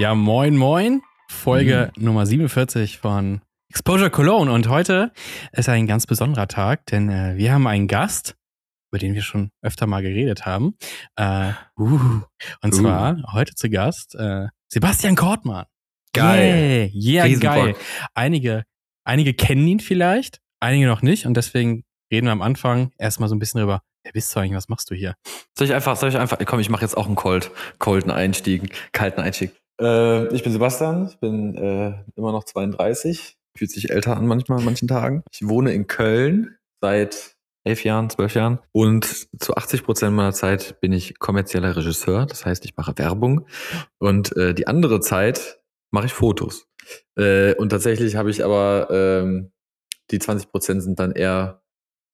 Ja, moin, moin. Folge mhm. Nummer 47 von Exposure Cologne. Und heute ist ein ganz besonderer Tag, denn äh, wir haben einen Gast, über den wir schon öfter mal geredet haben. Äh, uh, und uh. zwar heute zu Gast äh, Sebastian Kortmann. Geil. Yeah, yeah geil. Einige, einige kennen ihn vielleicht, einige noch nicht. Und deswegen reden wir am Anfang erstmal so ein bisschen drüber, wer bist du eigentlich, was machst du hier? Soll ich einfach, soll ich einfach, komm, ich mache jetzt auch einen Cold, colden Einstieg, kalten Einstieg. Äh, ich bin Sebastian, ich bin äh, immer noch 32, fühlt sich älter an manchmal an manchen Tagen. Ich wohne in Köln seit elf Jahren, zwölf Jahren und zu 80 Prozent meiner Zeit bin ich kommerzieller Regisseur, das heißt, ich mache Werbung und äh, die andere Zeit mache ich Fotos. Äh, und tatsächlich habe ich aber ähm, die 20 Prozent sind dann eher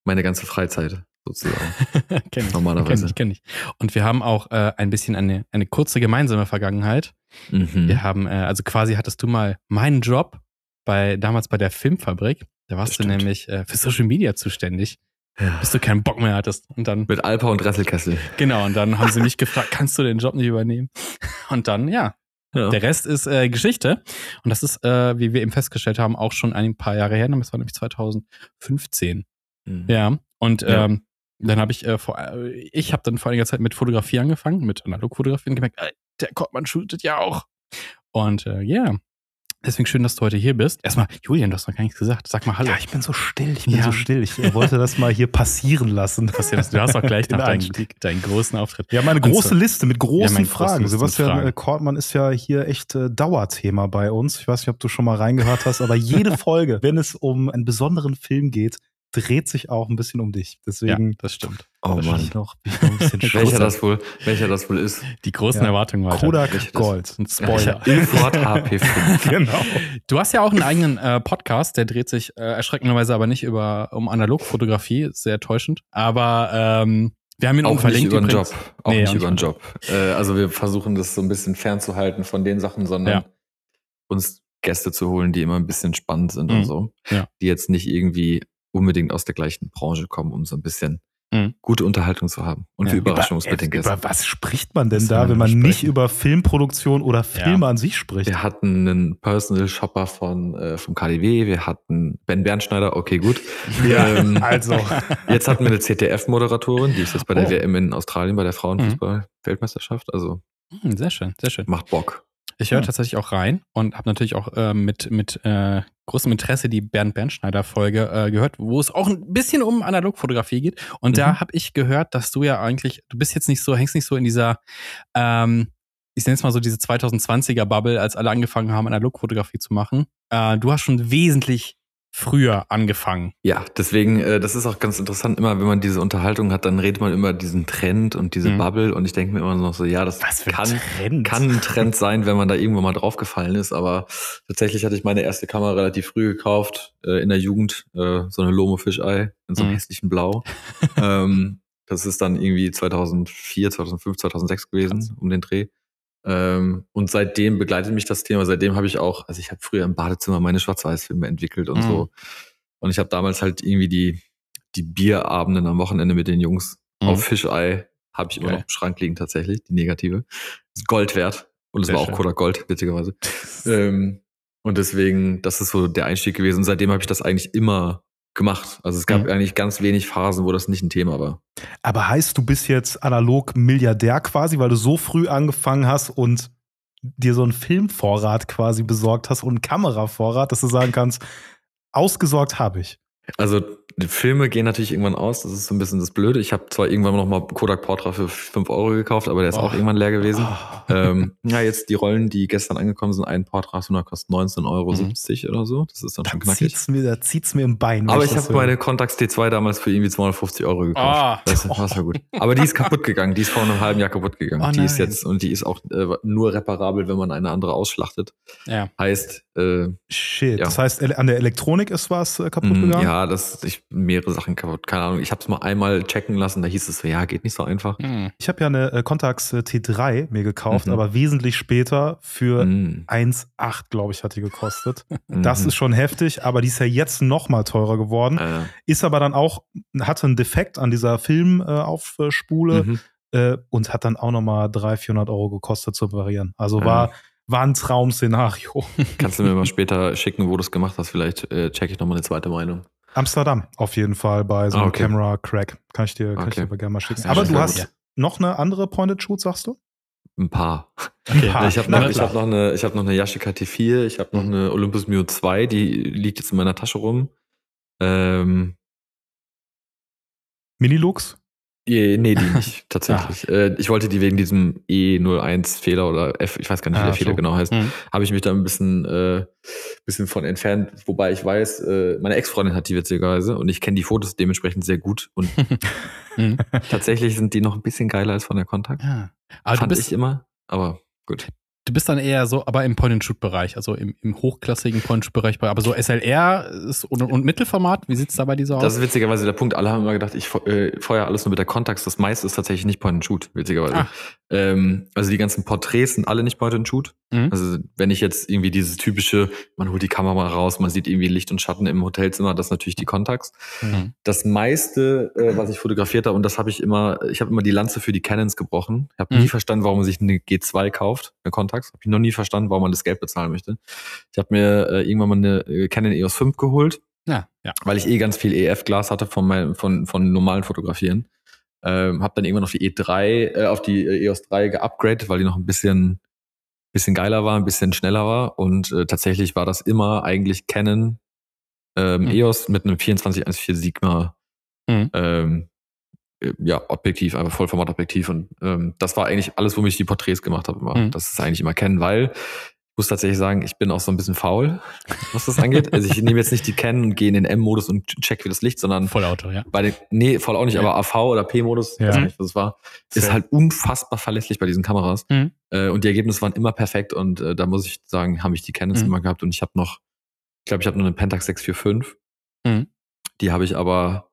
meine ganze Freizeit sozusagen. kenn ich, Normalerweise. Kenn ich, kenn ich. Und wir haben auch äh, ein bisschen eine, eine kurze gemeinsame Vergangenheit. Mhm. Wir haben, äh, also quasi hattest du mal meinen Job bei damals bei der Filmfabrik. Da warst du nämlich äh, für Social Media zuständig. Ja. Bis du keinen Bock mehr hattest. Und dann. Mit Alpa und Rasselkessel. Genau, und dann haben sie mich gefragt, kannst du den Job nicht übernehmen? Und dann, ja. ja. Der Rest ist äh, Geschichte. Und das ist, äh, wie wir eben festgestellt haben, auch schon ein paar Jahre her. Das war nämlich 2015. Mhm. Ja. Und ja. Ähm, dann habe ich äh, vor, äh, ich habe dann vor einiger Zeit mit Fotografie angefangen, mit Analogfotografie und gemerkt, der Kottmann shootet ja auch. Und äh, ja, yeah. Deswegen schön, dass du heute hier bist. Erstmal, Julian, du hast noch gar nichts gesagt. Sag mal Hallo. Ja, ich bin so still, ich bin ja. so still. Ich wollte das mal hier passieren lassen. Du hast auch gleich nach deinen, deinen großen Auftritt. Ja, meine große so, Liste mit großen ja, Fragen. Sebastian Fragen. Äh, Kortmann ist ja hier echt äh, Dauerthema bei uns. Ich weiß nicht, ob du schon mal reingehört hast, aber jede Folge, wenn es um einen besonderen Film geht, dreht sich auch ein bisschen um dich. Deswegen. Ja, das stimmt. Oh Mann. Ich noch, ich noch ein bisschen welcher, das wohl, welcher das wohl ist. Die großen ja. Erwartungen weiter. Kodak welcher Gold. Ein Spoiler. Ilford AP5. genau. Du hast ja auch einen eigenen äh, Podcast, der dreht sich äh, erschreckenderweise aber nicht über um Analogfotografie, sehr täuschend. Aber ähm, wir haben ihn auch verlinkt. Nicht über den Job. Auch nee, nicht über den Job. Äh, also wir versuchen das so ein bisschen fernzuhalten von den Sachen, sondern ja. uns Gäste zu holen, die immer ein bisschen spannend sind mhm. und so. Ja. Die jetzt nicht irgendwie unbedingt aus der gleichen Branche kommen, um so ein bisschen mhm. gute Unterhaltung zu haben und ja. für Überraschung mit den Gästen. Über was spricht man denn da, wenn man sprechen? nicht über Filmproduktion oder Filme ja. an sich spricht? Wir hatten einen Personal Shopper von äh, vom KDW, wir hatten Ben Bernschneider, okay, gut. Ja, ähm, also. Jetzt hatten wir eine ZDF-Moderatorin, die ist jetzt bei der oh. WM in Australien, bei der Frauenfußball-Weltmeisterschaft. Also hm, sehr schön, sehr schön. Macht Bock. Ich höre ja. tatsächlich auch rein und habe natürlich auch äh, mit, mit äh, großem Interesse die Bernd Bernschneider-Folge äh, gehört, wo es auch ein bisschen um Analogfotografie geht. Und mhm. da habe ich gehört, dass du ja eigentlich, du bist jetzt nicht so, hängst nicht so in dieser, ähm, ich nenne es mal so diese 2020er-Bubble, als alle angefangen haben, Analogfotografie zu machen. Äh, du hast schon wesentlich früher angefangen. Ja, deswegen, äh, das ist auch ganz interessant, immer wenn man diese Unterhaltung hat, dann redet man immer diesen Trend und diese mhm. Bubble und ich denke mir immer noch so, ja, das kann, kann ein Trend sein, wenn man da irgendwo mal draufgefallen ist, aber tatsächlich hatte ich meine erste Kamera relativ früh gekauft, äh, in der Jugend, äh, so eine Lomo Fischei in so einem mhm. hässlichen Blau. ähm, das ist dann irgendwie 2004, 2005, 2006 gewesen, Krass. um den Dreh. Ähm, und seitdem begleitet mich das Thema. Seitdem habe ich auch, also ich habe früher im Badezimmer meine Schwarz-Weiß-Filme entwickelt und mhm. so. Und ich habe damals halt irgendwie die, die Bierabenden am Wochenende mit den Jungs mhm. auf Fischei, habe ich immer noch im Schrank liegen tatsächlich, die negative. Ist Gold wert. Und es war auch Kodak Gold, witzigerweise. ähm, und deswegen, das ist so der Einstieg gewesen. Und seitdem habe ich das eigentlich immer gemacht. Also es gab mhm. eigentlich ganz wenig Phasen, wo das nicht ein Thema war. Aber heißt, du bist jetzt analog Milliardär quasi, weil du so früh angefangen hast und dir so einen Filmvorrat quasi besorgt hast und einen Kameravorrat, dass du sagen kannst, ausgesorgt habe ich. Also die Filme gehen natürlich irgendwann aus, das ist so ein bisschen das Blöde. Ich habe zwar irgendwann noch mal Kodak Portra für 5 Euro gekauft, aber der ist oh. auch irgendwann leer gewesen. Oh. Ähm, ja, jetzt die Rollen, die gestern angekommen sind, ein Portra kostet 19,70 Euro mhm. oder so. Das ist dann da schon knackig. Zieht's mir, da zieht's mir im Bein. Aber ich, ich habe meine Contax T2 damals für irgendwie 250 Euro gekauft. Oh. Das, das war gut. Aber die ist kaputt gegangen. Die ist vor einem halben Jahr kaputt gegangen. Oh, die ist jetzt, und die ist auch äh, nur reparabel, wenn man eine andere ausschlachtet. Ja. Heißt, äh, Shit. Ja. Das heißt, an der Elektronik ist was äh, kaputt mhm, gegangen? Ja, das, ich, mehrere Sachen kaputt. Keine Ahnung. Ich habe es mal einmal checken lassen, da hieß es so, ja, geht nicht so einfach. Mhm. Ich habe ja eine äh, Contax äh, T3 mir gekauft, mhm. aber wesentlich später für mhm. 1,8, glaube ich, hat die gekostet. das mhm. ist schon heftig, aber die ist ja jetzt noch mal teurer geworden. Äh. Ist aber dann auch, hatte einen Defekt an dieser Filmaufspule. Äh, mhm. äh, und hat dann auch nochmal 300, 400 Euro gekostet zu reparieren. Also war war ein Traum-Szenario. Kannst du mir mal später schicken, wo du es gemacht hast? Vielleicht äh, checke ich nochmal eine zweite Meinung. Amsterdam, auf jeden Fall, bei so einem ah, okay. Camera Crack. Kann ich dir, kann okay. ich dir gerne mal schicken. Aber du hast noch eine andere Pointed Shoot, sagst du? Ein paar. Okay. Ich habe noch, hab noch, eine, ich noch eine Yashica T4, ich habe noch eine Olympus Mio 2, die liegt jetzt in meiner Tasche rum. Ähm, Minilux? Nee, die nicht, tatsächlich. ah. ich wollte die wegen diesem E01-Fehler oder F, ich weiß gar nicht, wie ah, der Fehler so. genau heißt, mhm. habe ich mich da ein bisschen, äh, bisschen von entfernt, wobei ich weiß, äh, meine Ex-Freundin hat die witzigerweise und ich kenne die Fotos dementsprechend sehr gut und mhm. tatsächlich sind die noch ein bisschen geiler als von der Kontakt. Ja. Aber Fand ich immer, aber gut. Du bist dann eher so, aber im Point-and-Shoot-Bereich, also im, im hochklassigen Point-and-Shoot-Bereich, aber so SLR und, und Mittelformat, wie sieht es da bei dieser aus? Das ist witzigerweise der Punkt. Alle haben immer gedacht, ich äh, feuer alles nur mit der Contax. Das meiste ist tatsächlich nicht Point-and-Shoot, witzigerweise. Ah. Ähm, also die ganzen Porträts sind alle nicht Point-and-Shoot. Mhm. Also wenn ich jetzt irgendwie dieses typische, man holt die Kamera raus, man sieht irgendwie Licht und Schatten im Hotelzimmer, das ist natürlich die Contax. Mhm. Das meiste, äh, was ich fotografiert habe, und das habe ich immer, ich habe immer die Lanze für die Canons gebrochen. Ich habe mhm. nie verstanden, warum man sich eine G2 kauft, eine Contax. Habe ich noch nie verstanden, warum man das Geld bezahlen möchte. Ich habe mir äh, irgendwann mal eine äh, Canon EOS 5 geholt. Ja, ja. Weil ich eh ganz viel EF-Glas hatte von, meinem, von, von normalen Fotografieren. Ähm, habe dann irgendwann auf die E3, äh, auf die äh, EOS 3 geupgradet, weil die noch ein bisschen, bisschen geiler war, ein bisschen schneller war. Und äh, tatsächlich war das immer eigentlich Canon ähm, mhm. EOS mit einem 2414 Sigma mhm. ähm, äh, ja, Objektiv, einfach Vollformatobjektiv. Und ähm, das war eigentlich alles, womit ich die Porträts gemacht habe. Mhm. Das ist eigentlich immer Canon, weil muss tatsächlich sagen, ich bin auch so ein bisschen faul, was das angeht. Also ich nehme jetzt nicht die Canon und gehe in den M-Modus und check wie das Licht, sondern Vollauto, ja. Bei den, nee, voll auch nicht, ja. aber AV oder P-Modus, ja. weiß nicht, was es war, ist halt unfassbar verlässlich bei diesen Kameras. Mhm. Äh, und die Ergebnisse waren immer perfekt und äh, da muss ich sagen, habe ich die Canons mhm. immer gehabt und ich habe noch, ich glaube, ich habe noch eine Pentax 645. Mhm. Die habe ich aber,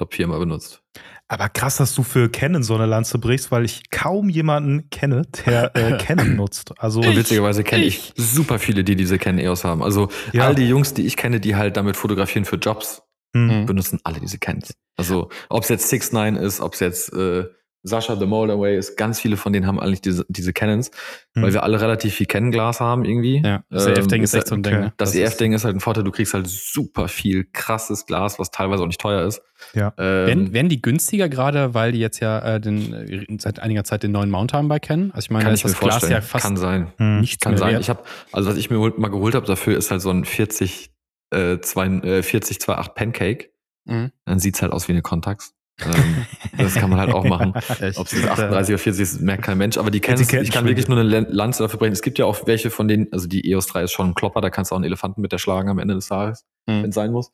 glaube, viermal benutzt. Aber krass, dass du für Canon so eine Lanze brichst, weil ich kaum jemanden kenne, der äh, Canon nutzt. Also und witzigerweise kenne ich. ich super viele, die diese Canon EOS haben. Also ja. all die Jungs, die ich kenne, die halt damit fotografieren für Jobs, mhm. benutzen alle diese Canons. Also ob es jetzt 6 9 ist, ob es jetzt äh, Sascha The Moldaway ist, ganz viele von denen haben eigentlich diese, diese Canons, mhm. weil wir alle relativ viel Canon-Glas haben irgendwie. Ja, das ähm, EF-Ding ist echt so ein Ding. Ne? Das, das EF-Ding ist halt ein Vorteil, du kriegst halt super viel krasses Glas, was teilweise auch nicht teuer ist. Ja. Ähm, werden, werden die günstiger gerade, weil die jetzt ja äh, den, seit einiger Zeit den neuen Mount haben bei Canon? Also ich meine, kann ich das Glas ja fast kann sein. Nichts kann sein. Wert. Ich habe, also was ich mir mal geholt habe dafür, ist halt so ein 40 äh, 2, äh, 40 2.8 Pancake. Mhm. Dann sieht's halt aus wie eine Contax. Ähm, das kann man halt auch machen. Ob es 38 oder 40 ist, merkt kein Mensch. Aber die kennen ich kann wirklich nur eine Lanze dafür bringen. Es gibt ja auch welche von denen, also die EOS 3 ist schon ein Klopper, da kannst du auch einen Elefanten mit erschlagen am Ende des Tages, mhm. wenn es sein muss.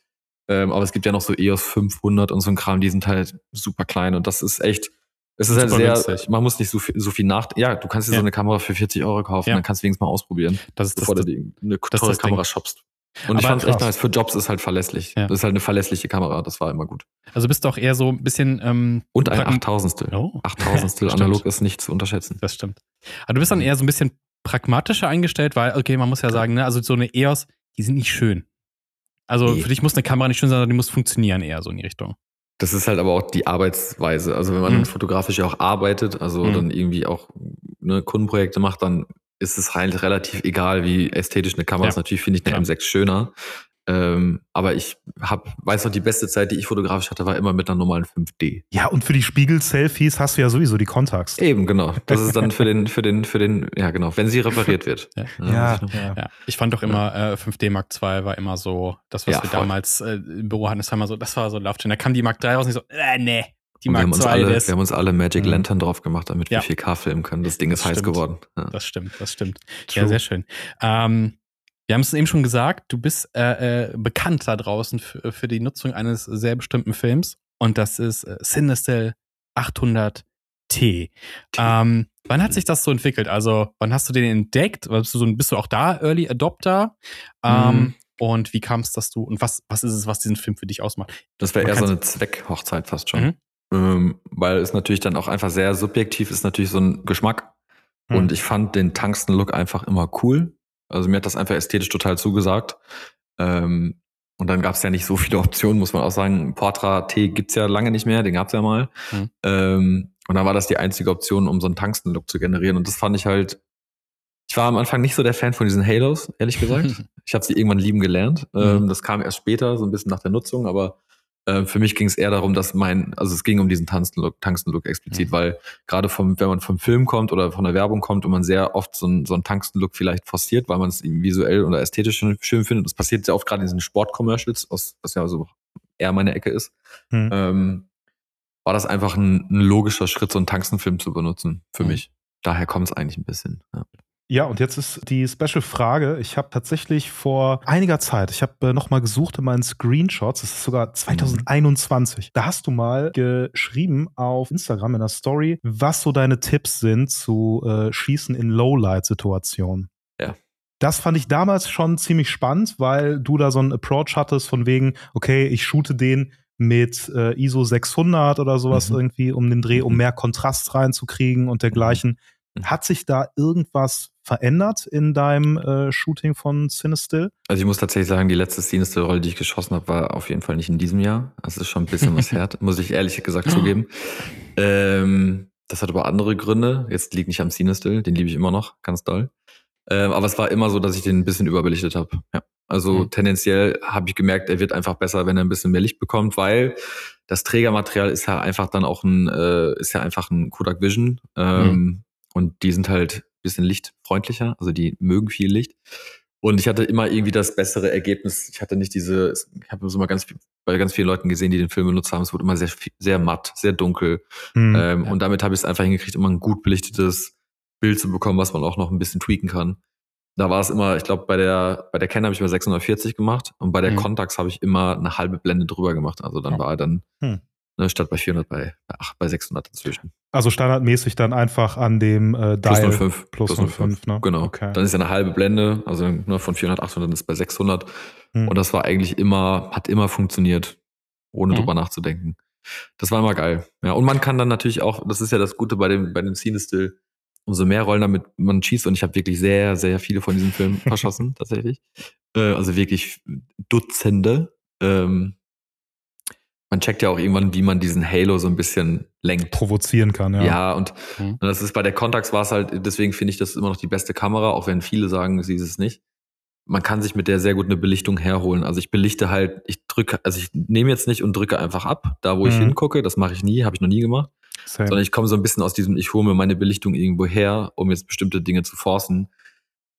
Ähm, aber es gibt ja noch so EOS 500 und so ein Kram, die sind halt super klein und das ist echt, es ist halt sehr, günstig. man muss nicht so viel, so viel nach, ja, du kannst dir ja. so eine Kamera für 40 Euro kaufen, ja. dann kannst du wenigstens mal ausprobieren, das ist, bevor das, du die, eine teure Kamera shoppst. Und ich fand es echt nice. Für Jobs ist halt verlässlich. Ja. Das ist halt eine verlässliche Kamera. Das war immer gut. Also bist du auch eher so ein bisschen. Ähm, Und ein Achttausendstel. Oh. Achttausendstel analog ist nicht zu unterschätzen. Das stimmt. Aber du bist dann eher so ein bisschen pragmatischer eingestellt, weil, okay, man muss ja sagen, ne, also so eine EOS, die sind nicht schön. Also nee. für dich muss eine Kamera nicht schön sein, sondern die muss funktionieren eher so in die Richtung. Das ist halt aber auch die Arbeitsweise. Also wenn man mhm. fotografisch ja auch arbeitet, also mhm. dann irgendwie auch ne, Kundenprojekte macht, dann ist es halt relativ egal, wie ästhetisch eine Kamera ja. ist. Natürlich finde ich eine ja. M6 schöner. Ähm, aber ich hab, weiß noch, die beste Zeit, die ich fotografisch hatte, war immer mit einer normalen 5D. Ja, und für die Spiegel-Selfies hast du ja sowieso die Contacts. Eben, genau. Das ist dann für den, für den, für den, ja genau, wenn sie repariert wird. Ja, ja, ja. ja. Ich fand doch immer, äh, 5D Mark II war immer so, das, was wir voll. damals äh, im Büro hatten, das war immer so, das war so Laufchain. Da kam die Mark III raus und ich so, äh, nee. Die Mark wir, haben uns alle, wir haben uns alle Magic mhm. Lantern drauf gemacht, damit ja. wir 4K filmen können. Das Ding ist das heiß geworden. Ja. Das stimmt, das stimmt. True. Ja, sehr schön. Ähm, wir haben es eben schon gesagt, du bist äh, äh, bekannt da draußen für, für, die Nutzung eines sehr bestimmten Films und das ist äh, Cinestill 800T. Ähm, wann hat sich das so entwickelt? Also, wann hast du den entdeckt? Bist du, so, bist du auch da Early Adopter? Ähm, mhm. Und wie kam es, dass du, und was, was ist es, was diesen Film für dich ausmacht? Das wäre eher so eine Zweckhochzeit fast schon. Mhm. Ähm, weil es natürlich dann auch einfach sehr subjektiv ist, natürlich so ein Geschmack. Mhm. Und ich fand den Tungsten-Look einfach immer cool. Also mir hat das einfach ästhetisch total zugesagt. Ähm, und dann gab es ja nicht so viele Optionen, muss man auch sagen. Portra T gibt's ja lange nicht mehr, den gab's ja mal. Mhm. Ähm, und dann war das die einzige Option, um so einen Tungsten-Look zu generieren. Und das fand ich halt, ich Ich war am Anfang nicht so der Fan von diesen Halos, ehrlich gesagt. ich habe sie irgendwann lieben gelernt. Mhm. Ähm, das kam erst später, so ein bisschen nach der Nutzung, aber äh, für mich ging es eher darum, dass mein, also es ging um diesen Tungsten-Look Tungsten explizit, mhm. weil gerade vom, wenn man vom Film kommt oder von der Werbung kommt und man sehr oft so, ein, so einen Tungsten-Look vielleicht forciert, weil man es visuell oder ästhetisch schön findet. Das passiert sehr oft gerade in diesen Sport-Commercials, was ja so eher meine Ecke ist. Mhm. Ähm, war das einfach ein, ein, logischer Schritt, so einen Tungsten-Film zu benutzen für mhm. mich. Daher kommt es eigentlich ein bisschen. Ja. Ja, und jetzt ist die Special-Frage. Ich habe tatsächlich vor einiger Zeit, ich habe äh, nochmal gesucht in meinen Screenshots, das ist sogar 2021. Mhm. Da hast du mal geschrieben auf Instagram in der Story, was so deine Tipps sind zu äh, Schießen in Lowlight-Situationen. Ja. Das fand ich damals schon ziemlich spannend, weil du da so einen Approach hattest von wegen, okay, ich shoote den mit äh, ISO 600 oder sowas mhm. irgendwie um den Dreh, um mhm. mehr Kontrast reinzukriegen und dergleichen. Mhm. Mhm. Hat sich da irgendwas verändert in deinem äh, Shooting von Cinestill? Also ich muss tatsächlich sagen, die letzte Cinestill-Rolle, die ich geschossen habe, war auf jeden Fall nicht in diesem Jahr. Das ist schon ein bisschen was her, muss ich ehrlich gesagt zugeben. Ähm, das hat aber andere Gründe. Jetzt liegt nicht am Cinestill, den liebe ich immer noch, ganz doll. Ähm, aber es war immer so, dass ich den ein bisschen überbelichtet habe. Ja. Also mhm. tendenziell habe ich gemerkt, er wird einfach besser, wenn er ein bisschen mehr Licht bekommt, weil das Trägermaterial ist ja einfach dann auch ein, äh, ist ja einfach ein Kodak Vision. Ähm, mhm. Und die sind halt ein bisschen lichtfreundlicher, also die mögen viel Licht. Und ich hatte immer irgendwie das bessere Ergebnis. Ich hatte nicht diese, ich habe so mal ganz bei ganz vielen Leuten gesehen, die den Film benutzt haben, es wurde immer sehr, sehr matt, sehr dunkel. Mhm, ähm, ja. Und damit habe ich es einfach hingekriegt, immer ein gut belichtetes Bild zu bekommen, was man auch noch ein bisschen tweaken kann. Da war es immer, ich glaube, bei der, bei der Canon habe ich mal 640 gemacht und bei der mhm. Contax habe ich immer eine halbe Blende drüber gemacht. Also dann ja. war er dann mhm ne, statt bei 400 bei, bei, 8, bei 600 inzwischen. Also standardmäßig dann einfach an dem äh, Dial plus 05. Plus, plus 05, ne? Genau. Okay. Dann ist ja eine halbe Blende, also ne, von 400, 800 ist bei 600. Hm. Und das war eigentlich immer, hat immer funktioniert, ohne hm. drüber nachzudenken. Das war immer geil. Ja, und man kann dann natürlich auch, das ist ja das Gute bei dem, bei dem Scene-Still, umso mehr Rollen damit man schießt, und ich habe wirklich sehr, sehr viele von diesen Filmen verschossen, tatsächlich. Äh, also wirklich Dutzende. Ähm, man checkt ja auch irgendwann, wie man diesen Halo so ein bisschen lenkt. Provozieren kann, ja. Ja, und, mhm. das ist bei der Contax war es halt, deswegen finde ich das immer noch die beste Kamera, auch wenn viele sagen, sie ist es nicht. Man kann sich mit der sehr gut eine Belichtung herholen. Also ich belichte halt, ich drücke, also ich nehme jetzt nicht und drücke einfach ab, da wo mhm. ich hingucke, das mache ich nie, habe ich noch nie gemacht. Same. Sondern ich komme so ein bisschen aus diesem, ich hole mir meine Belichtung irgendwo her, um jetzt bestimmte Dinge zu forcen.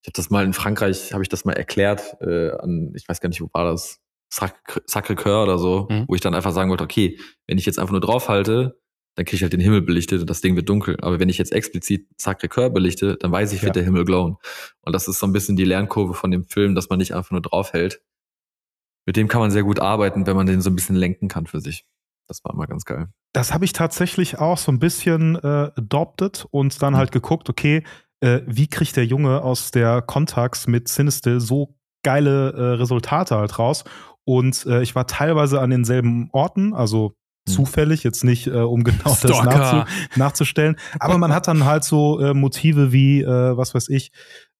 Ich habe das mal in Frankreich, habe ich das mal erklärt, äh, an, ich weiß gar nicht, wo war das, Sacré-Cœur oder so, mhm. wo ich dann einfach sagen wollte, okay, wenn ich jetzt einfach nur draufhalte, dann kriege ich halt den Himmel belichtet und das Ding wird dunkel. Aber wenn ich jetzt explizit Sacré-Cœur belichte, dann weiß ich, ja. wird der Himmel glowen. Und das ist so ein bisschen die Lernkurve von dem Film, dass man nicht einfach nur draufhält. Mit dem kann man sehr gut arbeiten, wenn man den so ein bisschen lenken kann für sich. Das war immer ganz geil. Das habe ich tatsächlich auch so ein bisschen äh, adopted und dann mhm. halt geguckt, okay, äh, wie kriegt der Junge aus der Contax mit Sinistil so geile äh, Resultate halt raus? Und äh, ich war teilweise an denselben Orten, also hm. zufällig, jetzt nicht, äh, um genau Stalker. das nachzu nachzustellen. Aber man hat dann halt so äh, Motive wie, äh, was weiß ich,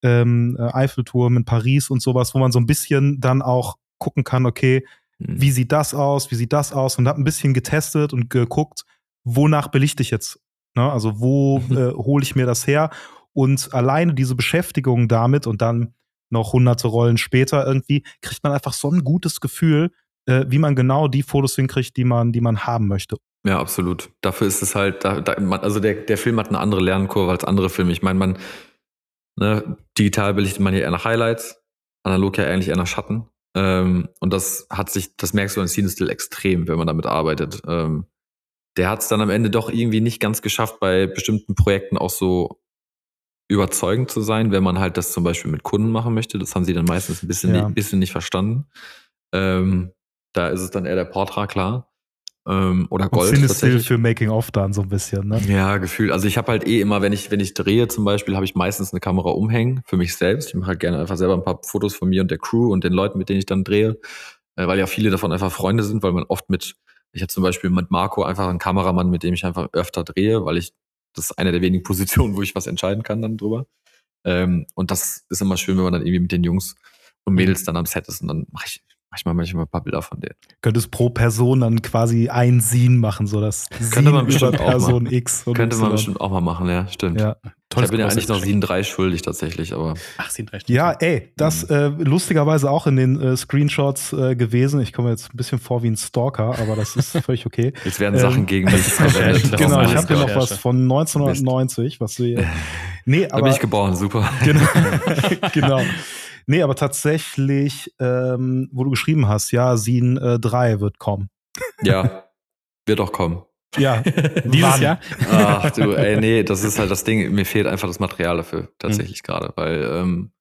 ähm, äh, Eiffelturm in Paris und sowas, wo man so ein bisschen dann auch gucken kann, okay, mhm. wie sieht das aus, wie sieht das aus? Und hab ein bisschen getestet und geguckt, wonach belichte ich jetzt? Ne? Also wo mhm. äh, hole ich mir das her? Und alleine diese Beschäftigung damit und dann noch hunderte Rollen später irgendwie, kriegt man einfach so ein gutes Gefühl, äh, wie man genau die Fotos hinkriegt, die man, die man haben möchte. Ja, absolut. Dafür ist es halt, da, da, also der, der Film hat eine andere Lernkurve als andere Filme. Ich meine, man, ne, digital belichtet man hier eher nach Highlights, analog ja eigentlich eher nach Schatten. Ähm, und das hat sich, das merkst du an Scene Still extrem, wenn man damit arbeitet. Ähm, der hat es dann am Ende doch irgendwie nicht ganz geschafft, bei bestimmten Projekten auch so überzeugend zu sein, wenn man halt das zum Beispiel mit Kunden machen möchte. Das haben sie dann meistens ein bisschen, ja. nicht, bisschen nicht verstanden. Ähm, da ist es dann eher der Portra, klar. Ähm, oder Gold. Und tatsächlich. für Making of dann so ein bisschen, ne? Ja, gefühlt. Also ich habe halt eh immer, wenn ich, wenn ich drehe zum Beispiel, habe ich meistens eine Kamera umhängen für mich selbst. Ich mache halt gerne einfach selber ein paar Fotos von mir und der Crew und den Leuten, mit denen ich dann drehe. Äh, weil ja viele davon einfach Freunde sind, weil man oft mit, ich habe zum Beispiel mit Marco einfach einen Kameramann, mit dem ich einfach öfter drehe, weil ich das ist eine der wenigen Positionen, wo ich was entscheiden kann dann drüber. Ähm, und das ist immer schön, wenn man dann irgendwie mit den Jungs und Mädels dann am Set ist und dann mache ich, manchmal manchmal ein paar Bilder von denen. Könntest pro Person dann quasi ein Scene machen, so das Könnte man bestimmt über Person X. Könnte man bestimmt auch mal machen, ja, stimmt. Ja. Tolles ich bin ja eigentlich noch Scene 3 schuldig tatsächlich, aber. Ach, Scene 3 Ja, ey, das mhm. äh, lustigerweise auch in den äh, Screenshots äh, gewesen. Ich komme jetzt ein bisschen vor wie ein Stalker, aber das ist völlig okay. Jetzt werden Sachen ähm, gegen mich verwendet. genau, ich habe hier noch was von 1990, was du hier. Nee, aber. Da bin ich geboren, super. Genau. genau. Nee, aber tatsächlich, ähm, wo du geschrieben hast, ja, Sin äh, 3 wird kommen. Ja, wird auch kommen. Ja, dieses Wann? Jahr. Ach du, ey, nee, das ist halt das Ding. Mir fehlt einfach das Material dafür tatsächlich mhm. gerade, weil ähm,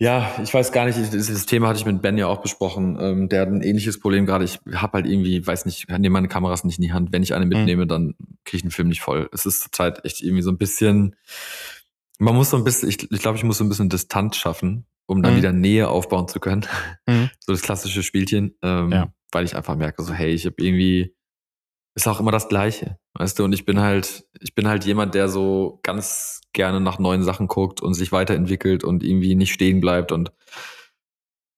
ja, ich weiß gar nicht, dieses Thema hatte ich mit Ben ja auch besprochen. Ähm, der hat ein ähnliches Problem gerade. Ich habe halt irgendwie, weiß nicht, nehme meine Kameras nicht in die Hand. Wenn ich eine mhm. mitnehme, mhm. dann kriege ich einen Film nicht voll. Es ist zurzeit echt irgendwie so ein bisschen, man muss so ein bisschen, ich, ich glaube, ich muss so ein bisschen Distanz schaffen, um dann mhm. wieder Nähe aufbauen zu können. Mhm. So das klassische Spielchen, ähm, ja. weil ich einfach merke, so hey, ich habe irgendwie ist auch immer das Gleiche, weißt du? Und ich bin halt, ich bin halt jemand, der so ganz gerne nach neuen Sachen guckt und sich weiterentwickelt und irgendwie nicht stehen bleibt. Und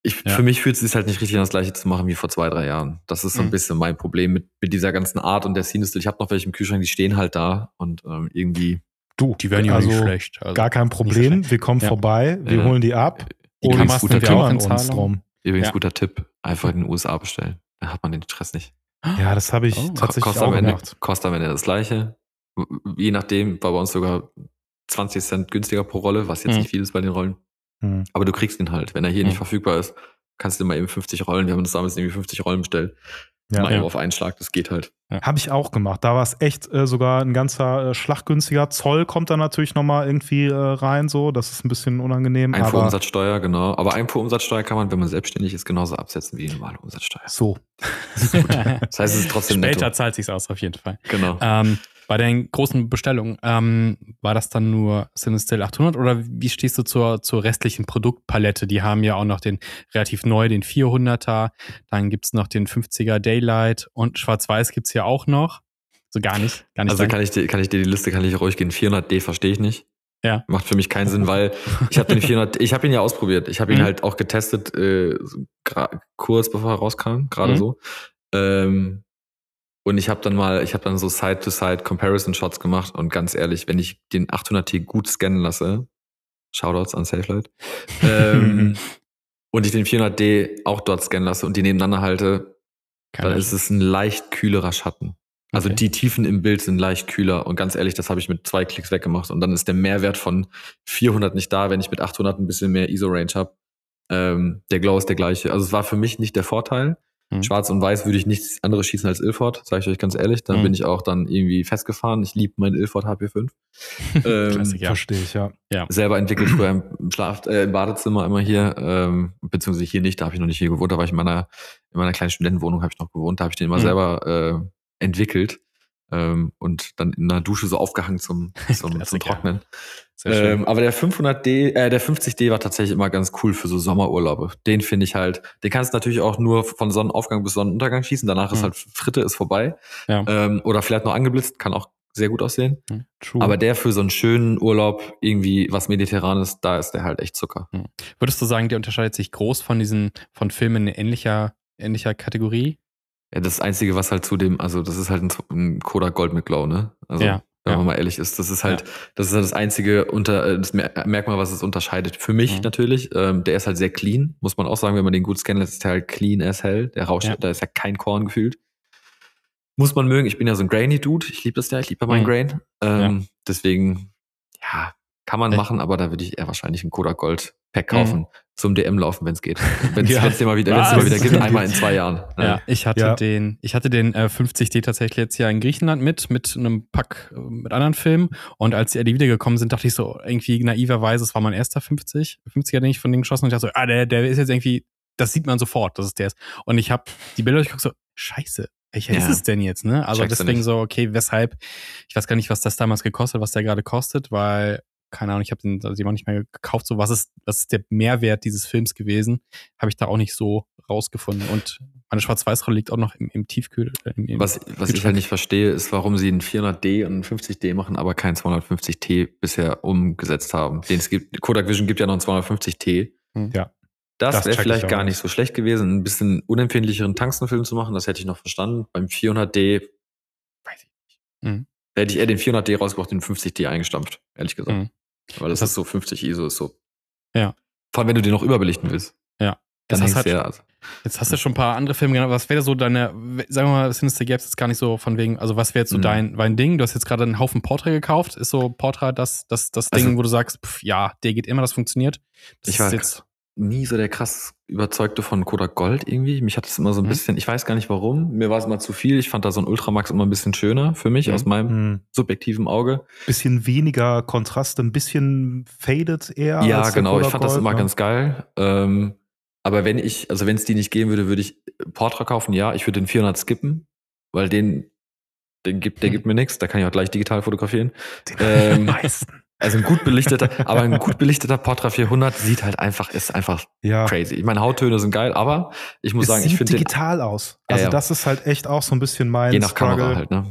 ich, ja. für mich fühlt es sich halt nicht richtig an, das Gleiche zu machen wie vor zwei, drei Jahren. Das ist so ein mhm. bisschen mein Problem mit, mit dieser ganzen Art und der Scene-Stil. Ich habe noch welche im Kühlschrank, die stehen halt da und ähm, irgendwie. Du, die werden ja also nicht schlecht. Also gar kein Problem. Wir kommen ja. vorbei, wir ja. holen die ab die und wir kümmern uns drum. Übrigens guter Tipp, einfach in den USA bestellen. Da hat man den Stress nicht. Ja, das habe ich oh, tatsächlich kostet auch Ende, gemacht. Kostet am Ende das gleiche. Je nachdem, war bei uns sogar 20 Cent günstiger pro Rolle, was jetzt hm. nicht viel ist bei den Rollen. Hm. Aber du kriegst ihn halt. Wenn er hier hm. nicht verfügbar ist, kannst du mal eben 50 Rollen. Wir haben uns damals irgendwie 50 Rollen bestellt. Ja, mal ja. auf einen Schlag, das geht halt. Ja. Habe ich auch gemacht. Da war es echt äh, sogar ein ganzer äh, Schlachtgünstiger. Zoll kommt da natürlich nochmal irgendwie äh, rein, so. Das ist ein bisschen unangenehm. Einfuhrumsatzsteuer, genau. Aber Einfuhrumsatzsteuer kann man, wenn man selbstständig ist, genauso absetzen wie die normale Umsatzsteuer. So. Das, das heißt, es ist trotzdem Später netto. zahlt sich aus, auf jeden Fall. Genau. Ähm, bei den großen Bestellungen, ähm, war das dann nur Cinestill 800 oder wie stehst du zur, zur restlichen Produktpalette? Die haben ja auch noch den relativ neu, den 400er, dann gibt es noch den 50er Daylight und Schwarz-Weiß gibt es ja auch noch. So gar nicht. Gar nicht also kann ich, dir, kann ich dir die Liste, kann ich ruhig gehen. 400D verstehe ich nicht. Ja. Macht für mich keinen Sinn, weil ich habe den 400, ich habe ihn ja ausprobiert. Ich habe ihn mhm. halt auch getestet, äh, kurz bevor er rauskam, gerade mhm. so. Ähm, und ich habe dann mal, ich habe dann so Side-to-Side-Comparison-Shots gemacht und ganz ehrlich, wenn ich den 800T gut scannen lasse, Shoutouts an SafeLight, ähm, und ich den 400D auch dort scannen lasse und die nebeneinander halte, Keine dann ist es ein leicht kühlerer Schatten. Also okay. die Tiefen im Bild sind leicht kühler und ganz ehrlich, das habe ich mit zwei Klicks weggemacht und dann ist der Mehrwert von 400 nicht da, wenn ich mit 800 ein bisschen mehr ISO-Range habe. Ähm, der Glow ist der gleiche. Also es war für mich nicht der Vorteil. Mhm. Schwarz und Weiß würde ich nichts anderes schießen als Ilford, sage ich euch ganz ehrlich. Dann mhm. bin ich auch dann irgendwie festgefahren. Ich liebe meinen Ilford HP5. ähm, Klassik, ja. Verstehe ich, ja. ja. Selber entwickelt früher im, Schlaf, äh, im Badezimmer immer hier, ähm, beziehungsweise hier nicht, da habe ich noch nicht hier gewohnt, da war ich in meiner, in meiner kleinen Studentenwohnung habe ich noch gewohnt, da habe ich den immer mhm. selber äh, entwickelt ähm, und dann in der Dusche so aufgehangen zum, zum, zum Trocknen. Ähm, aber der 500D, äh, der 50D war tatsächlich immer ganz cool für so Sommerurlaube. Den finde ich halt, den kannst du natürlich auch nur von Sonnenaufgang bis Sonnenuntergang schießen. Danach mhm. ist halt Fritte, ist vorbei. Ja. Ähm, oder vielleicht noch angeblitzt, kann auch sehr gut aussehen. Mhm. Aber der für so einen schönen Urlaub, irgendwie was Mediterranes, da ist der halt echt Zucker. Mhm. Würdest du sagen, der unterscheidet sich groß von diesen, von Filmen in ähnlicher, ähnlicher Kategorie? Ja, das Einzige, was halt zu dem, also das ist halt ein, ein Kodak Gold mit Glow, ne? Also, ja. Wenn ja. man mal ehrlich ist, das ist halt, ja. das ist halt das einzige unter, äh, das Merkmal, was es unterscheidet. Für mich mhm. natürlich, ähm, der ist halt sehr clean, muss man auch sagen, wenn man den gut scannen lässt, ist der halt clean as hell. Der rauscht, ja. da ist ja kein Korn gefühlt. Muss man mögen. Ich bin ja so ein grainy Dude. Ich liebe das ja, ich liebe meinen mhm. Grain. Ähm, deswegen, ja, kann man Echt? machen, aber da würde ich eher wahrscheinlich ein Kodak Gold Pack kaufen, mhm. zum DM laufen, wenn es geht. Wenn es ja. den mal wieder, wenn's mal wieder gibt, einmal in zwei Jahren. Ja, ja ich hatte ja. den, ich hatte den äh, 50D tatsächlich jetzt ja in Griechenland mit, mit einem Pack äh, mit anderen Filmen. Und als die wiedergekommen sind, dachte ich so irgendwie naiverweise, es war mein erster 50, 50er, den ich von denen geschossen und ich dachte so, ah, der, der ist jetzt irgendwie, das sieht man sofort, dass es der ist. Und ich habe die Bilder durchgeguckt so, scheiße, welcher ja. ist es denn jetzt, ne? Also Checkst deswegen so, okay, weshalb, ich weiß gar nicht, was das damals gekostet, was der gerade kostet, weil keine Ahnung, ich habe den also nicht mehr gekauft. So, was ist, was ist der Mehrwert dieses Films gewesen? Habe ich da auch nicht so rausgefunden. Und meine Schwarz-Weiß-Rolle liegt auch noch im, im Tiefkühl. Äh, Im, im was, was ich halt nicht verstehe, ist, warum sie einen 400D und einen 50D machen, aber keinen 250T bisher umgesetzt haben. Den es gibt, Kodak Vision gibt ja noch einen 250T. Hm. Ja. das, das wäre vielleicht gar nicht so schlecht gewesen, ein bisschen unempfindlicheren Tungstenfilm zu machen. Das hätte ich noch verstanden. Beim 400D, weiß ich nicht. Mhm. Da hätte ich eher den 400D rausgebracht, den 50D eingestampft, ehrlich gesagt. Mhm. Weil das, das ist so 50 ISO, ist so. Ja. Vor allem, wenn du den noch überbelichten willst. Ja. Das heißt halt, also. Jetzt hast du schon ein paar andere Filme genannt. Was wäre so deine, sagen wir mal, Sinister Gaps jetzt gar nicht so von wegen, also was wäre jetzt so mhm. dein, dein Ding? Du hast jetzt gerade einen Haufen Portrait gekauft. Ist so Portrait das, das, das also, Ding, wo du sagst, pff, ja, der geht immer, das funktioniert? Das ich war jetzt nie so der krass überzeugte von Kodak Gold irgendwie. Mich hat es immer so ein mhm. bisschen, ich weiß gar nicht warum, mir war es immer zu viel. Ich fand da so ein Ultramax immer ein bisschen schöner für mich mhm. aus meinem mhm. subjektiven Auge. Bisschen weniger Kontrast, ein bisschen faded eher. Ja, genau, ich fand Gold, das immer ne? ganz geil. Ähm, aber wenn ich, also wenn es die nicht geben würde, würde ich Portra kaufen, ja. Ich würde den 400 skippen, weil den, den gibt, der hm. gibt mir nichts. Da kann ich auch gleich digital fotografieren. Den ähm, meisten. Also ein gut belichteter, aber ein gut belichteter Portra 400 sieht halt einfach, ist einfach ja. crazy. Ich meine, Hauttöne sind geil, aber ich muss es sagen, ich finde digital den, aus. Also ja, ja. das ist halt echt auch so ein bisschen mein Je nach Struggle. Kamera halt, ne?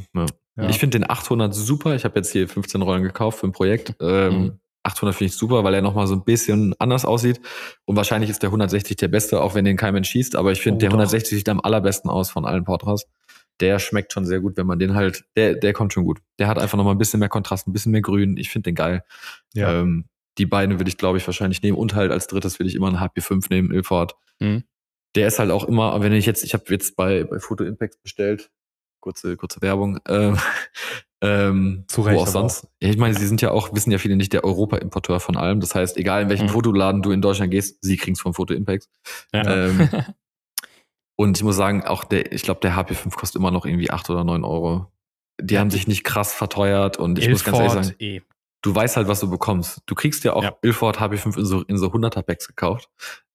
Ich finde den 800 super. Ich habe jetzt hier 15 Rollen gekauft für ein Projekt. Ähm, mhm. 800 finde ich super, weil er nochmal so ein bisschen anders aussieht. Und wahrscheinlich ist der 160 der beste, auch wenn den kein Mensch schießt. Aber ich finde, oh, der 160 sieht am allerbesten aus von allen Portras. Der schmeckt schon sehr gut, wenn man den halt, der, der kommt schon gut. Der hat einfach nochmal ein bisschen mehr Kontrast, ein bisschen mehr Grün. Ich finde den geil. Ja. Ähm, die beiden würde ich, glaube ich, wahrscheinlich nehmen. Und halt als drittes würde ich immer einen HP5 nehmen, Ilford. Mhm. Der ist halt auch immer, wenn ich jetzt, ich habe jetzt bei, bei Photo Impact bestellt, kurze, kurze Werbung, ähm, ähm, Zu Recht. Wo auch sonst. Ja, ich meine, sie sind ja auch, wissen ja viele nicht, der Europa-Importeur von allem. Das heißt, egal in welchen mhm. Fotoladen du in Deutschland gehst, sie kriegen es vom Photo Impact. Ja. Ähm, und ich muss sagen, auch der, ich glaube, der HP5 kostet immer noch irgendwie acht oder neun Euro. Die haben sich nicht krass verteuert und ich Ilford, muss ganz ehrlich sagen, eh. du weißt halt, was du bekommst. Du kriegst ja auch ja. Ilford HP5 in so, in so 100er Packs gekauft.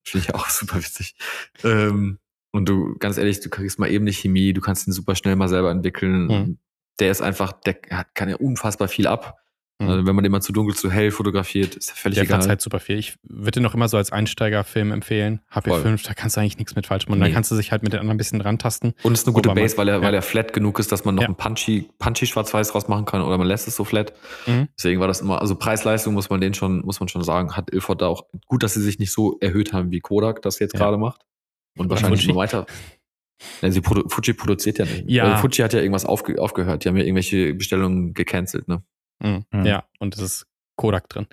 Finde ich auch super witzig. Ähm, und du, ganz ehrlich, du kriegst mal eben nicht Chemie, du kannst ihn super schnell mal selber entwickeln. Mhm der ist einfach, der kann ja unfassbar viel ab. Mhm. Also wenn man den mal zu dunkel, zu hell fotografiert, ist der völlig der egal. Der halt super viel. Ich würde den noch immer so als Einsteigerfilm empfehlen. HP5, Voll. da kannst du eigentlich nichts mit falsch machen. Nee. Da kannst du sich halt mit den anderen ein bisschen rantasten. Und es ist eine gute Base, weil er, ja. weil er flat genug ist, dass man noch ja. ein punchy, punchy Schwarz-Weiß draus machen kann oder man lässt es so flat. Mhm. Deswegen war das immer, also Preis-Leistung muss man den schon, muss man schon sagen, hat Ilford da auch gut, dass sie sich nicht so erhöht haben, wie Kodak das jetzt ja. gerade macht. Und wahrscheinlich nur weiter. Ja, sie produ Fuji produziert ja nicht. Ja. Also Fuji hat ja irgendwas aufge aufgehört. Die haben ja irgendwelche Bestellungen gecancelt, ne? Mhm. Mhm. Ja, und es ist Kodak drin.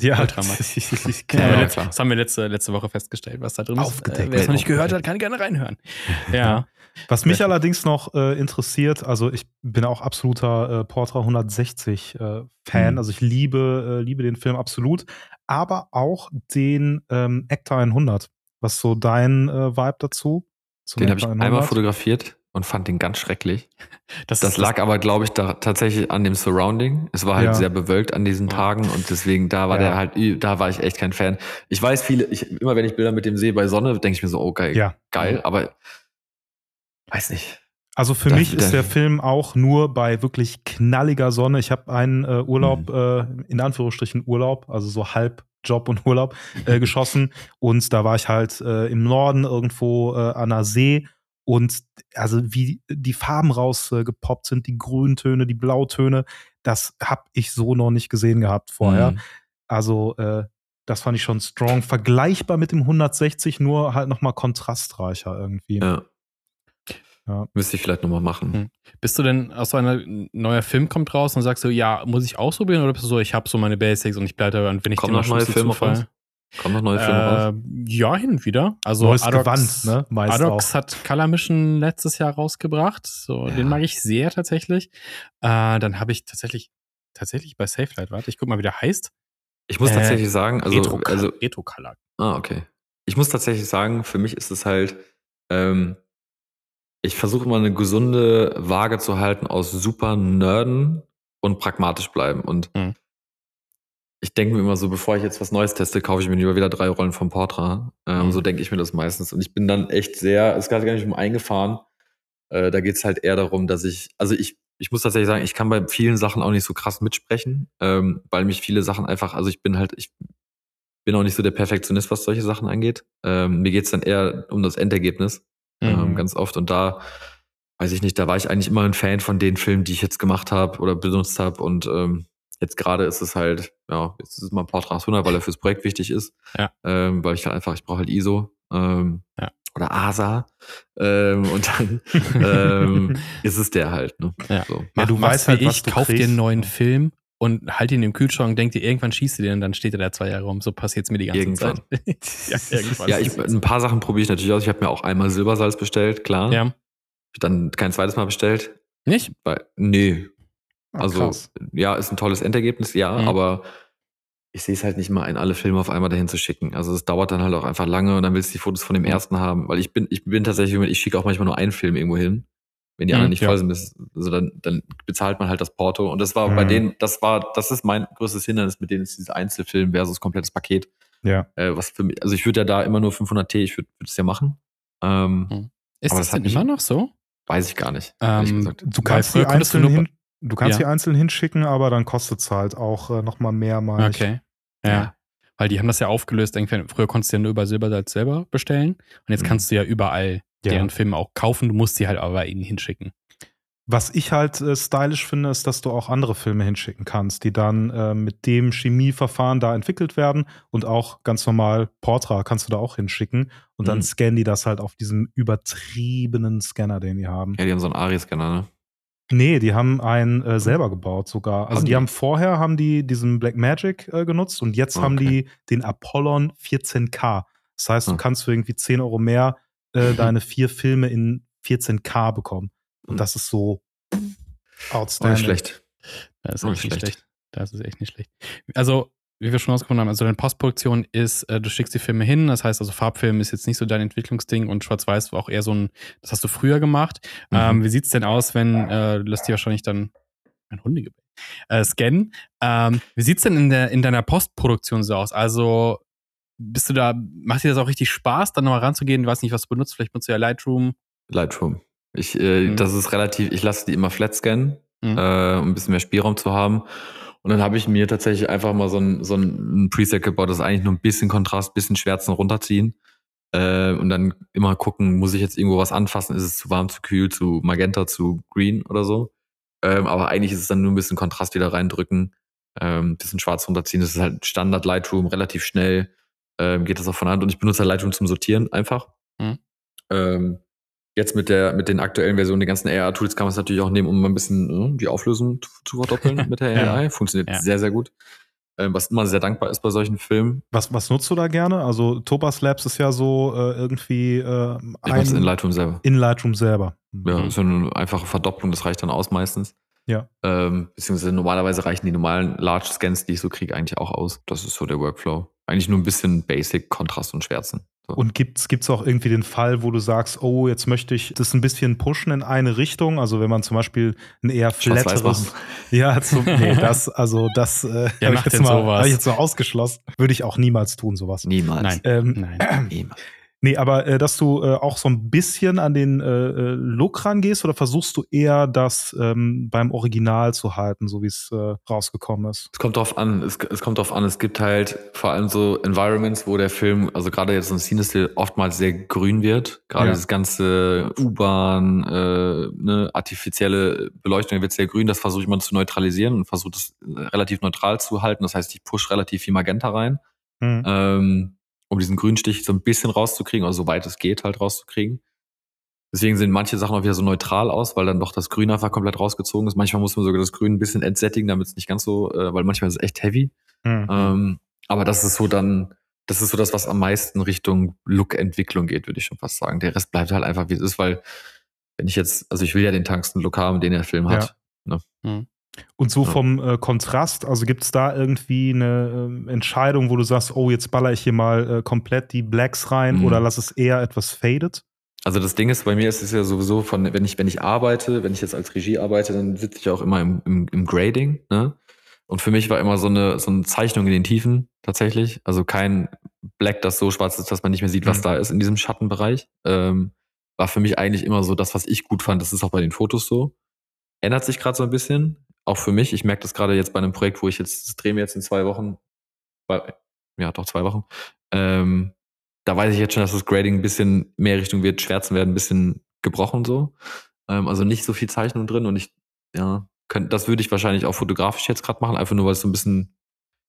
Ja, Ultramax. ja, ja, das haben wir letzte, letzte Woche festgestellt, was da drin ist. Äh, wer es noch nicht gehört hat, kann gerne reinhören. Ja. Was mich allerdings noch äh, interessiert, also ich bin auch absoluter äh, Portra 160 äh, Fan, mhm. also ich liebe, äh, liebe den Film absolut, aber auch den ähm, Acta 100. Was so dein äh, Vibe dazu? Den habe ich einmal fotografiert und fand den ganz schrecklich. Das, das lag das aber, glaube ich, da tatsächlich an dem Surrounding. Es war halt ja. sehr bewölkt an diesen Tagen und deswegen da war ja. der halt, da war ich echt kein Fan. Ich weiß viele, ich, immer wenn ich Bilder mit dem sehe bei Sonne, denke ich mir so, okay, oh, ja. geil, aber weiß nicht. Also für das, mich ist der Film auch nur bei wirklich knalliger Sonne. Ich habe einen äh, Urlaub, mhm. äh, in Anführungsstrichen Urlaub, also so halb Job und Urlaub äh, geschossen. Und da war ich halt äh, im Norden irgendwo äh, an der See. Und also wie die Farben rausgepoppt sind, die Grüntöne, die Blautöne, das habe ich so noch nicht gesehen gehabt vorher. Mhm. Also äh, das fand ich schon strong. Vergleichbar mit dem 160, nur halt noch mal kontrastreicher irgendwie. Ja. Ja. Müsste ich vielleicht nochmal machen. Hm. Bist du denn aus so einer neuer Film kommt raus und sagst du, ja, muss ich ausprobieren oder bist du so, ich habe so meine Basics und ich bleibe da und wenn ich Kommen noch neue Filme raus? Kommen noch neue Filme äh, raus? Ja, hin und wieder. Also Neues Adox, Gewand, ne? Meist Adox auch. hat Color Mission letztes Jahr rausgebracht. So, ja. den mag ich sehr tatsächlich. Äh, dann habe ich tatsächlich, tatsächlich bei Safelight, warte, ich guck mal, wie der heißt. Ich muss äh, tatsächlich sagen, also, Retro, also Retro Color. Ah, okay. Ich muss tatsächlich sagen, für mich ist es halt, ähm, ich versuche immer eine gesunde Waage zu halten aus super Nerden und pragmatisch bleiben. Und mhm. Ich denke mir immer so, bevor ich jetzt was Neues teste, kaufe ich mir lieber wieder drei Rollen vom Portra. Ähm, mhm. So denke ich mir das meistens. Und ich bin dann echt sehr, es gerade gar nicht um eingefahren. Äh, da geht es halt eher darum, dass ich, also ich, ich muss tatsächlich sagen, ich kann bei vielen Sachen auch nicht so krass mitsprechen, ähm, weil mich viele Sachen einfach, also ich bin halt, ich bin auch nicht so der Perfektionist, was solche Sachen angeht. Ähm, mir geht es dann eher um das Endergebnis. Ähm, mhm. ganz oft. Und da, weiß ich nicht, da war ich eigentlich immer ein Fan von den Filmen, die ich jetzt gemacht habe oder benutzt habe. Und ähm, Jetzt gerade ist es halt, ja, jetzt ist es mal ein Portra 100, weil er fürs Projekt wichtig ist. Ja. Ähm, weil ich halt einfach, ich brauche halt ISO. Ähm, ja. Oder ASA. Ähm, und dann ähm, ist es der halt. Ne? Ja. So. ja, du weißt halt, wie ich, kauf dir einen neuen Film und halt ihn im Kühlschrank und denk dir, irgendwann schießt du den und dann steht er da zwei Jahre rum. So passiert es mir die ganze irgendwann. Zeit. ja, irgendwann. Ja, ich, ein paar Sachen probiere ich natürlich aus. Ich habe mir auch einmal Silbersalz bestellt, klar. Ja. Dann kein zweites Mal bestellt. Nicht? Weil, nee. Ach, also, krass. ja, ist ein tolles Endergebnis, ja, mhm. aber ich sehe es halt nicht mal ein, alle Filme auf einmal dahin zu schicken. Also es dauert dann halt auch einfach lange und dann willst du die Fotos von dem ersten haben, weil ich bin, ich bin tatsächlich, ich schicke auch manchmal nur einen Film irgendwo hin. Wenn die mhm, anderen nicht ja. voll sind, also dann, dann bezahlt man halt das Porto. Und das war mhm. bei denen, das war, das ist mein größtes Hindernis mit denen ist dieses Einzelfilm versus komplettes Paket. Ja. Äh, was für mich, also ich würde ja da immer nur 500T, ich würde würd es ja machen. Ähm, mhm. Ist das, das denn immer noch so? Weiß ich gar nicht. Ähm, du kannst die einzeln hin, du kannst ja. die einzeln hinschicken, aber dann kostet es halt auch äh, nochmal mehr mal. Okay. Ja. ja. Weil die haben das ja aufgelöst. Irgendwie, früher konntest du ja nur über Silbersalz selber bestellen. Und jetzt mhm. kannst du ja überall ja. deren Filme auch kaufen. Du musst sie halt aber ihnen hinschicken. Was ich halt äh, stylisch finde, ist, dass du auch andere Filme hinschicken kannst, die dann äh, mit dem Chemieverfahren da entwickelt werden und auch ganz normal Portra kannst du da auch hinschicken und mhm. dann scannen die das halt auf diesem übertriebenen Scanner, den die haben. Ja, die haben so einen ARI-Scanner, ne? Nee, die haben einen äh, selber gebaut sogar. Also okay. die haben vorher haben die diesen Black Magic äh, genutzt und jetzt okay. haben die den Apollon 14K. Das heißt, du hm. kannst für irgendwie 10 Euro mehr äh, deine vier Filme in 14K bekommen. Und hm. das ist so outstanding. Nicht schlecht. Das ist echt nicht schlecht. Das ist echt nicht schlecht. Also wie wir schon rausgefunden haben, also deine Postproduktion ist, äh, du schickst die Filme hin, das heißt also Farbfilm ist jetzt nicht so dein Entwicklungsding und Schwarz-Weiß war auch eher so ein, das hast du früher gemacht. Mhm. Ähm, wie sieht's denn aus, wenn, äh, du lässt dir wahrscheinlich dann ein Hundegebell äh, scannen. Ähm, wie sieht's denn in, der, in deiner Postproduktion so aus? Also bist du da, macht dir das auch richtig Spaß, dann nochmal ranzugehen? Du weißt nicht, was du benutzt, vielleicht benutzt du ja Lightroom. Lightroom. Ich, äh, mhm. das ist relativ, ich lasse die immer flat scannen, mhm. äh, um ein bisschen mehr Spielraum zu haben. Und dann habe ich mir tatsächlich einfach mal so ein, so ein Preset gebaut, das eigentlich nur ein bisschen Kontrast, bisschen Schwärzen runterziehen. Äh, und dann immer gucken, muss ich jetzt irgendwo was anfassen? Ist es zu warm, zu kühl, zu magenta, zu green oder so? Ähm, aber eigentlich ist es dann nur ein bisschen Kontrast wieder reindrücken, ähm, bisschen schwarz runterziehen. Das ist halt Standard Lightroom, relativ schnell ähm, geht das auch von Hand. Und ich benutze halt Lightroom zum Sortieren einfach. Mhm. Ähm, Jetzt mit der, mit den aktuellen Versionen, den ganzen AI-Tools kann man es natürlich auch nehmen, um mal ein bisschen äh, die Auflösung zu, verdoppeln mit der AI. Funktioniert ja. sehr, sehr gut. Ähm, was immer sehr dankbar ist bei solchen Filmen. Was, was nutzt du da gerne? Also Topaz Labs ist ja so äh, irgendwie äh, ein, in Lightroom selber. In Lightroom selber. Ja, mhm. ist eine einfache Verdopplung, das reicht dann aus meistens. Ja. Ähm, beziehungsweise normalerweise reichen die normalen Large Scans, die ich so kriege, eigentlich auch aus. Das ist so der Workflow. Eigentlich nur ein bisschen Basic, Kontrast und Schwärzen. So. Und gibt es auch irgendwie den Fall, wo du sagst, oh, jetzt möchte ich das ein bisschen pushen in eine Richtung? Also wenn man zum Beispiel ein eher flatteres. Ja, zum, nee, das, also das äh, habe ich, jetzt mal, hab ich jetzt so ausgeschlossen. Würde ich auch niemals tun, sowas. Niemals. Nein. Ähm, Nein. Niemals. Nee, aber äh, dass du äh, auch so ein bisschen an den äh, äh, Look rangehst oder versuchst du eher das ähm, beim Original zu halten, so wie es äh, rausgekommen ist? Es kommt drauf an, es, es kommt drauf an, es gibt halt vor allem so Environments, wo der Film, also gerade jetzt so ein Cinestill oftmals sehr grün wird. Gerade ja. das ganze U-Bahn, äh, ne, artifizielle Beleuchtung wird sehr grün, das versuche ich mal zu neutralisieren und versuche das relativ neutral zu halten. Das heißt, ich push relativ viel Magenta rein. Mhm. Ähm, um diesen Grünstich so ein bisschen rauszukriegen, also soweit es geht, halt rauszukriegen. Deswegen sehen manche Sachen auch wieder so neutral aus, weil dann doch das Grün einfach komplett rausgezogen ist. Manchmal muss man sogar das Grün ein bisschen entsättigen, damit es nicht ganz so, äh, weil manchmal ist es echt heavy. Mhm. Ähm, aber das ist so dann, das ist so das, was am meisten Richtung Look-Entwicklung geht, würde ich schon fast sagen. Der Rest bleibt halt einfach, wie es ist, weil wenn ich jetzt, also ich will ja den Tungsten-Look haben, den der Film hat. Ja. Ne? Mhm. Und so vom äh, Kontrast, also gibt es da irgendwie eine äh, Entscheidung, wo du sagst, oh, jetzt baller ich hier mal äh, komplett die Blacks rein mhm. oder lass es eher etwas faded? Also das Ding ist, bei mir ist es ja sowieso von, wenn ich, wenn ich arbeite, wenn ich jetzt als Regie arbeite, dann sitze ich auch immer im, im, im Grading, ne? Und für mich war immer so eine, so eine Zeichnung in den Tiefen tatsächlich. Also kein Black, das so schwarz ist, dass man nicht mehr sieht, was mhm. da ist in diesem Schattenbereich. Ähm, war für mich eigentlich immer so das, was ich gut fand. Das ist auch bei den Fotos so. Ändert sich gerade so ein bisschen auch für mich, ich merke das gerade jetzt bei einem Projekt, wo ich jetzt, das drehen wir jetzt in zwei Wochen, bei, ja, doch zwei Wochen, ähm, da weiß ich jetzt schon, dass das Grading ein bisschen mehr Richtung wird, Schwärzen werden ein bisschen gebrochen so. Ähm, also nicht so viel Zeichnung drin und ich, ja, könnt, das würde ich wahrscheinlich auch fotografisch jetzt gerade machen, einfach nur, weil es so ein bisschen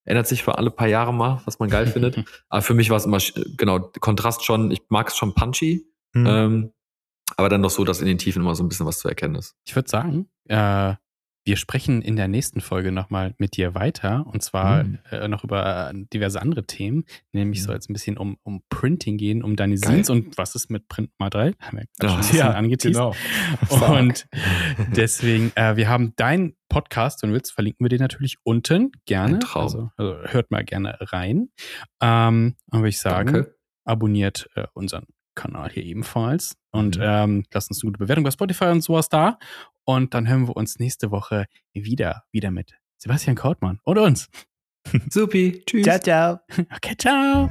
ändert sich für alle paar Jahre mal, was man geil findet. Aber für mich war es immer, genau, Kontrast schon, ich mag es schon punchy, mhm. ähm, aber dann doch so, dass in den Tiefen immer so ein bisschen was zu erkennen ist. Ich würde sagen, äh, wir sprechen in der nächsten Folge nochmal mit dir weiter und zwar mhm. äh, noch über diverse andere Themen. Nämlich mhm. soll es ein bisschen um, um Printing gehen, um deine Scenes und was ist mit Print mal 3? Haben wir ja, schon ja, angeteased. Genau. Und deswegen, äh, wir haben deinen Podcast, wenn du willst, verlinken wir den natürlich unten gerne. Also, also, hört mal gerne rein. Ähm, und würde ich sagen, Danke. abonniert äh, unseren Kanal hier ebenfalls. Und mhm. ähm, lasst uns eine gute Bewertung bei Spotify und sowas da. Und dann hören wir uns nächste Woche wieder, wieder mit Sebastian Kautmann und uns. Supi. Tschüss. Ciao, ciao. Okay, ciao.